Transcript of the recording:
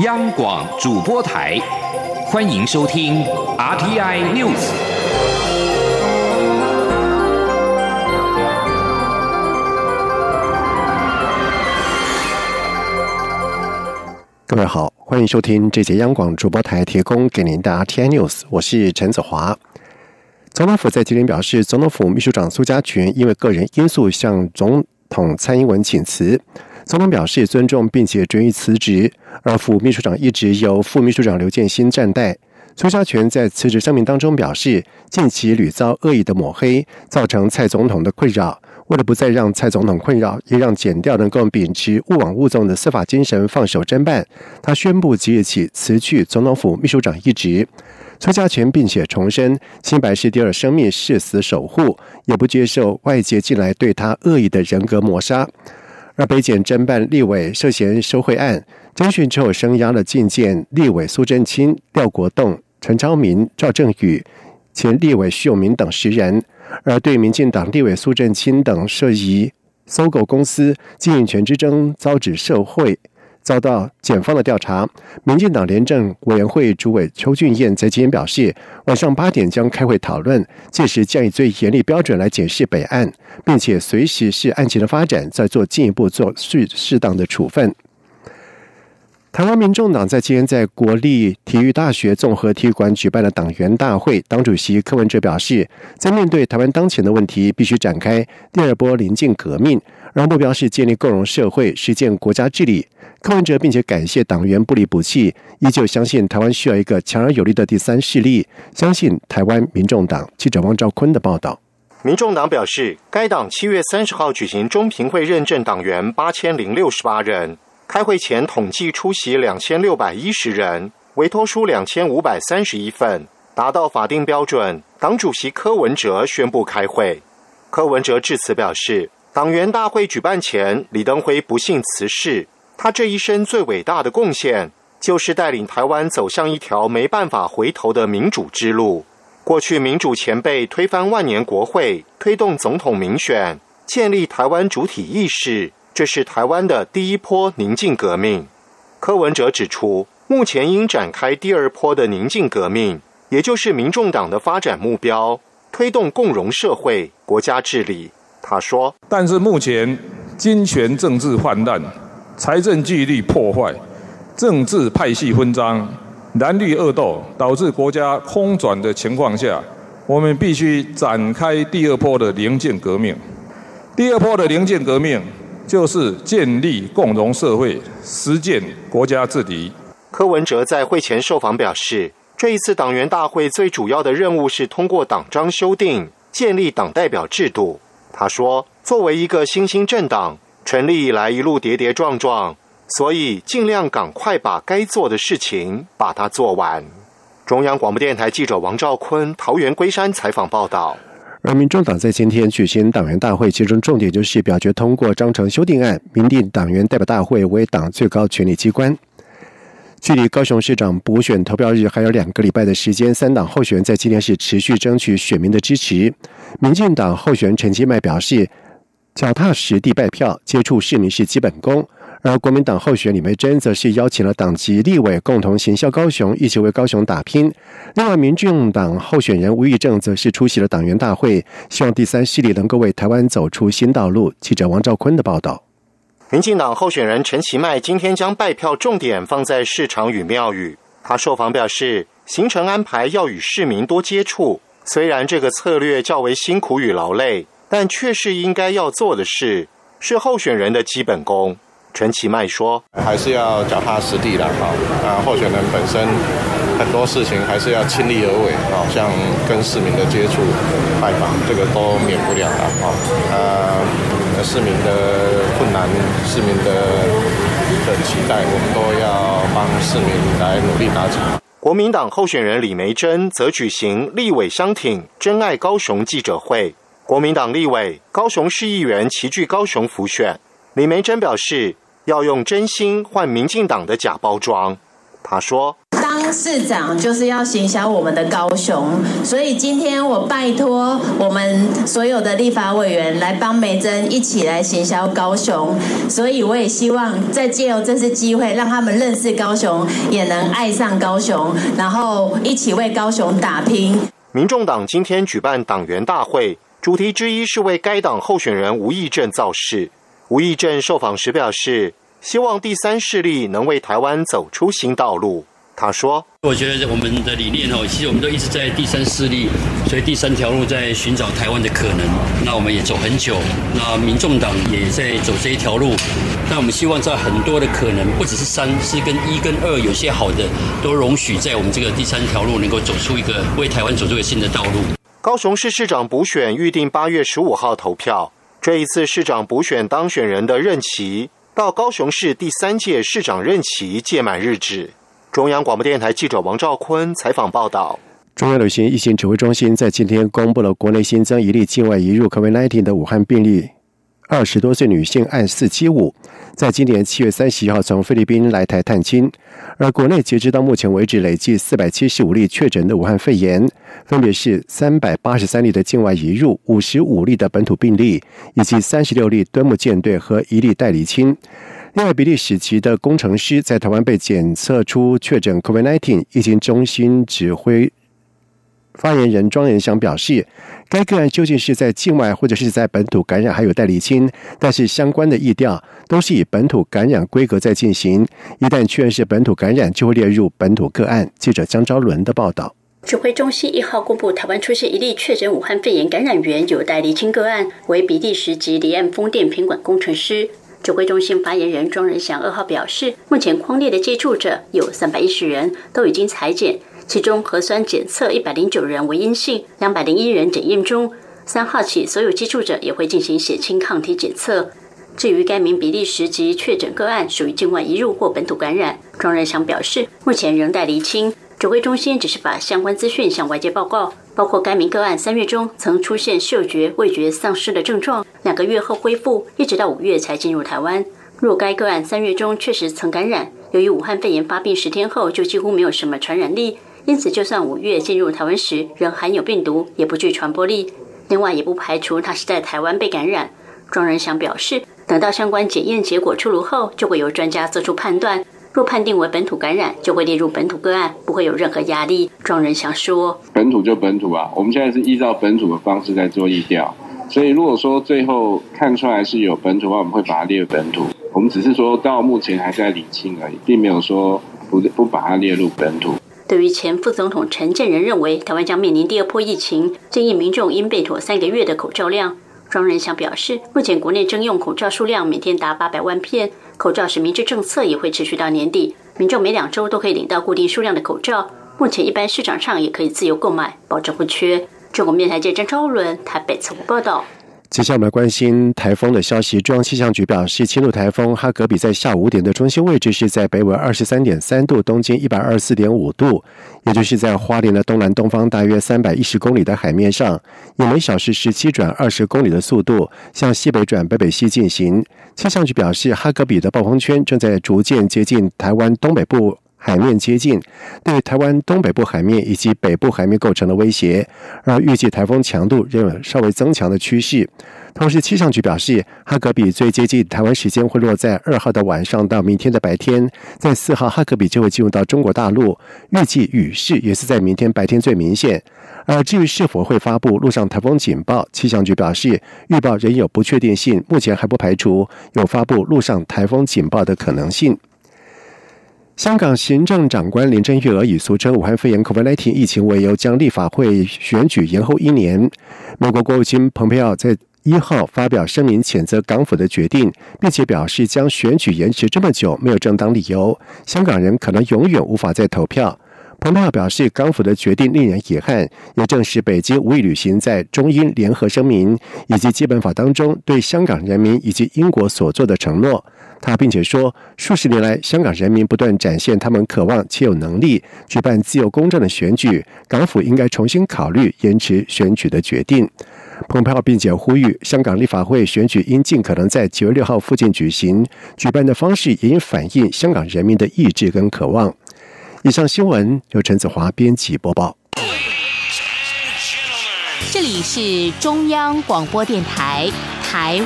央广主播台，欢迎收听 RTI News。各位好，欢迎收听这节央广主播台提供给您的 RTI News，我是陈子华。总统府在今天表示，总统府秘书长苏家全因为个人因素向总统蔡英文请辞，总统表示尊重并且准予辞职，而副秘书长一直由副秘书长刘建新暂代。苏家全在辞职声明当中表示，近期屡遭恶意的抹黑，造成蔡总统的困扰。为了不再让蔡总统困扰，也让检调能够秉持勿枉勿纵的司法精神，放手侦办，他宣布即日起辞去总统府秘书长一职。崔家全并且重申，清白是第二生命，誓死守护，也不接受外界进来对他恶意的人格抹杀。而北检侦办立委涉嫌受贿案，侦讯之后声押了进见立委苏贞清、廖国栋、陈超明、赵正宇、前立委徐永明等十人。而对民进党立委苏振清等涉疑搜狗公司经营权之争遭指受贿，遭到检方的调查。民进党廉政委员会主委邱俊彦在今天表示，晚上八点将开会讨论，届时将以最严厉标准来检视本案，并且随时视案情的发展，再做进一步做适适当的处分。台湾民众党在今天在国立体育大学综合体育馆举办了党员大会，党主席柯文哲表示，在面对台湾当前的问题，必须展开第二波临近革命，然后目标是建立共荣社会，实践国家治理。柯文哲并且感谢党员不离不弃，依旧相信台湾需要一个强而有力的第三势力，相信台湾民众党。记者汪兆坤的报道。民众党表示，该党七月三十号举行中评会认证党员八千零六十八人。开会前统计出席两千六百一十人，委托书两千五百三十一份，达到法定标准。党主席柯文哲宣布开会。柯文哲致辞表示，党员大会举办前，李登辉不幸辞世。他这一生最伟大的贡献，就是带领台湾走向一条没办法回头的民主之路。过去民主前辈推翻万年国会，推动总统民选，建立台湾主体意识。这是台湾的第一波宁静革命。柯文哲指出，目前应展开第二波的宁静革命，也就是民众党的发展目标，推动共荣社会、国家治理。他说：“但是目前金权政治泛滥，财政纪律破坏，政治派系分赃，蓝绿恶斗，导致国家空转的情况下，我们必须展开第二波的零件革命。第二波的零件革命。”就是建立共荣社会，实践国家治理。柯文哲在会前受访表示，这一次党员大会最主要的任务是通过党章修订，建立党代表制度。他说，作为一个新兴政党，成立以来一路跌跌撞撞，所以尽量赶快把该做的事情把它做完。中央广播电台记者王兆坤桃园龟山采访报道。而民众党在今天举行党员大会，其中重点就是表决通过章程修订案，明定党员代表大会为党最高权力机关。距离高雄市长补选投票日还有两个礼拜的时间，三党候选人在今天是持续争取选民的支持。民进党候选人陈其迈表示，脚踏实地拜票，接触市民是基本功。而国民党候选李梅珍则是邀请了党籍立委共同行销高雄，一起为高雄打拼。另外，民进党候选人吴益政则是出席了党员大会，希望第三势力能够为台湾走出新道路。记者王兆坤的报道。民进党候选人陈其迈今天将拜票重点放在市场与庙宇。他受访表示，行程安排要与市民多接触，虽然这个策略较为辛苦与劳累，但却是应该要做的事，是候选人的基本功。陈其迈说：“还是要脚踏实地的哈，啊，候选人本身很多事情还是要亲力而为，好像跟市民的接触、拜访，这个都免不了的啊。啊，市民的困难、市民的的期待，我们都要帮市民来努力达成。”国民党候选人李梅珍则举行立委相挺真爱高雄记者会，国民党立委高雄市议员齐聚高雄辅选，李梅珍表示。要用真心换民进党的假包装，他说：“市长就是要行销我们的高雄，所以今天我拜托我们所有的立法委员来帮梅珍一起来行销高雄，所以我也希望再借由这次机会，让他们认识高雄，也能爱上高雄，然后一起为高雄打拼。民众党今天举办党员大会，主题之一是为该党候选人吴益政造势。吴益政受访时表示。希望第三势力能为台湾走出新道路。他说：“我觉得我们的理念哦，其实我们都一直在第三势力，所以第三条路在寻找台湾的可能。那我们也走很久，那民众党也在走这一条路。那我们希望在很多的可能，不只是三，是跟一跟二有些好的，都容许在我们这个第三条路能够走出一个为台湾走出一个新的道路。”高雄市市长补选预定八月十五号投票。这一次市长补选当选人的任期。到高雄市第三届市长任期届满日止，中央广播电台记者王兆坤采访报道。中央流行疫情指挥中心在今天公布了国内新增一例境外移入 COVID-19 的武汉病例。二十多岁女性按四七五，在今年七月三十一号从菲律宾来台探亲，而国内截止到目前为止累计四百七十五例确诊的武汉肺炎，分别是三百八十三例的境外移入、五十五例的本土病例，以及三十六例端木舰队和一例代理亲。另外，比利时籍的工程师在台湾被检测出确诊 COVID-19，疫情中心指挥。发言人庄仁祥表示，该个案究竟是在境外或者是在本土感染，还有待厘清。但是相关的疫调都是以本土感染规格在进行。一旦确认是本土感染，就会列入本土个案。记者江昭伦的报道。指挥中心一号公布，台湾出现一例确诊武汉肺炎感染源，有待厘清个案，为比利时籍离岸风电品管工程师。指挥中心发言人庄仁祥二号表示，目前框列的接触者有三百一十人，都已经裁剪。其中核酸检测一百零九人为阴性，两百零一人检验中。三号起，所有接触者也会进行血清抗体检测。至于该名比利时籍确诊个案属于境外移入或本土感染，庄仁祥表示，目前仍待厘清。指挥中心只是把相关资讯向外界报告，包括该名个案三月中曾出现嗅觉、味觉丧失的症状，两个月后恢复，一直到五月才进入台湾。若该个案三月中确实曾感染，由于武汉肺炎发病十天后就几乎没有什么传染力。因此，就算五月进入台湾时仍含有病毒，也不具传播力。另外，也不排除他是在台湾被感染。庄仁祥表示，等到相关检验结果出炉后，就会由专家做出判断。若判定为本土感染，就会列入本土个案，不会有任何压力。庄仁祥说：“本土就本土啊，我们现在是依照本土的方式在做疫调，所以如果说最后看出来是有本土的话，我们会把它列入本土。我们只是说到目前还在理清而已，并没有说不不把它列入本土。”对于前副总统陈建仁认为台湾将面临第二波疫情，建议民众应备妥三个月的口罩量。庄仁祥表示，目前国内征用口罩数量每天达八百万片，口罩实名制政策也会持续到年底，民众每两周都可以领到固定数量的口罩。目前一般市场上也可以自由购买，保证不缺。中国面台记者张超伦台北采访报道。接下来我们关心台风的消息。中央气象局表示，轻度台风哈格比在下午五点的中心位置是在北纬二十三点三度、东经一百二十四点五度，也就是在花莲的东南东方大约三百一十公里的海面上，以每小时十七转二十公里的速度向西北转北北西进行。气象局表示，哈格比的暴风圈正在逐渐接近台湾东北部。海面接近，对台湾东北部海面以及北部海面构成了威胁，而预计台风强度仍有稍微增强的趋势。同时，气象局表示，哈格比最接近台湾时间会落在二号的晚上到明天的白天，在四号哈格比就会进入到中国大陆，预计雨势也是在明天白天最明显。而至于是否会发布陆上台风警报，气象局表示，预报仍有不确定性，目前还不排除有发布陆上台风警报的可能性。香港行政长官林郑月娥以俗称武汉肺炎 （COVID-19） 疫情为由，将立法会选举延后一年。美国国务卿蓬佩奥在一号发表声明，谴责港府的决定，并且表示将选举延迟这么久没有正当理由，香港人可能永远无法再投票。蓬佩奥表示，港府的决定令人遗憾，也正是北京无意履行在中英联合声明以及基本法当中对香港人民以及英国所做的承诺。他并且说，数十年来，香港人民不断展现他们渴望且有能力举办自由公正的选举，港府应该重新考虑延迟选举的决定。蓬佩奥并且呼吁，香港立法会选举应尽可能在九月六号附近举行，举办的方式也应反映香港人民的意志跟渴望。以上新闻由陈子华编辑播报。这里是中央广播电台台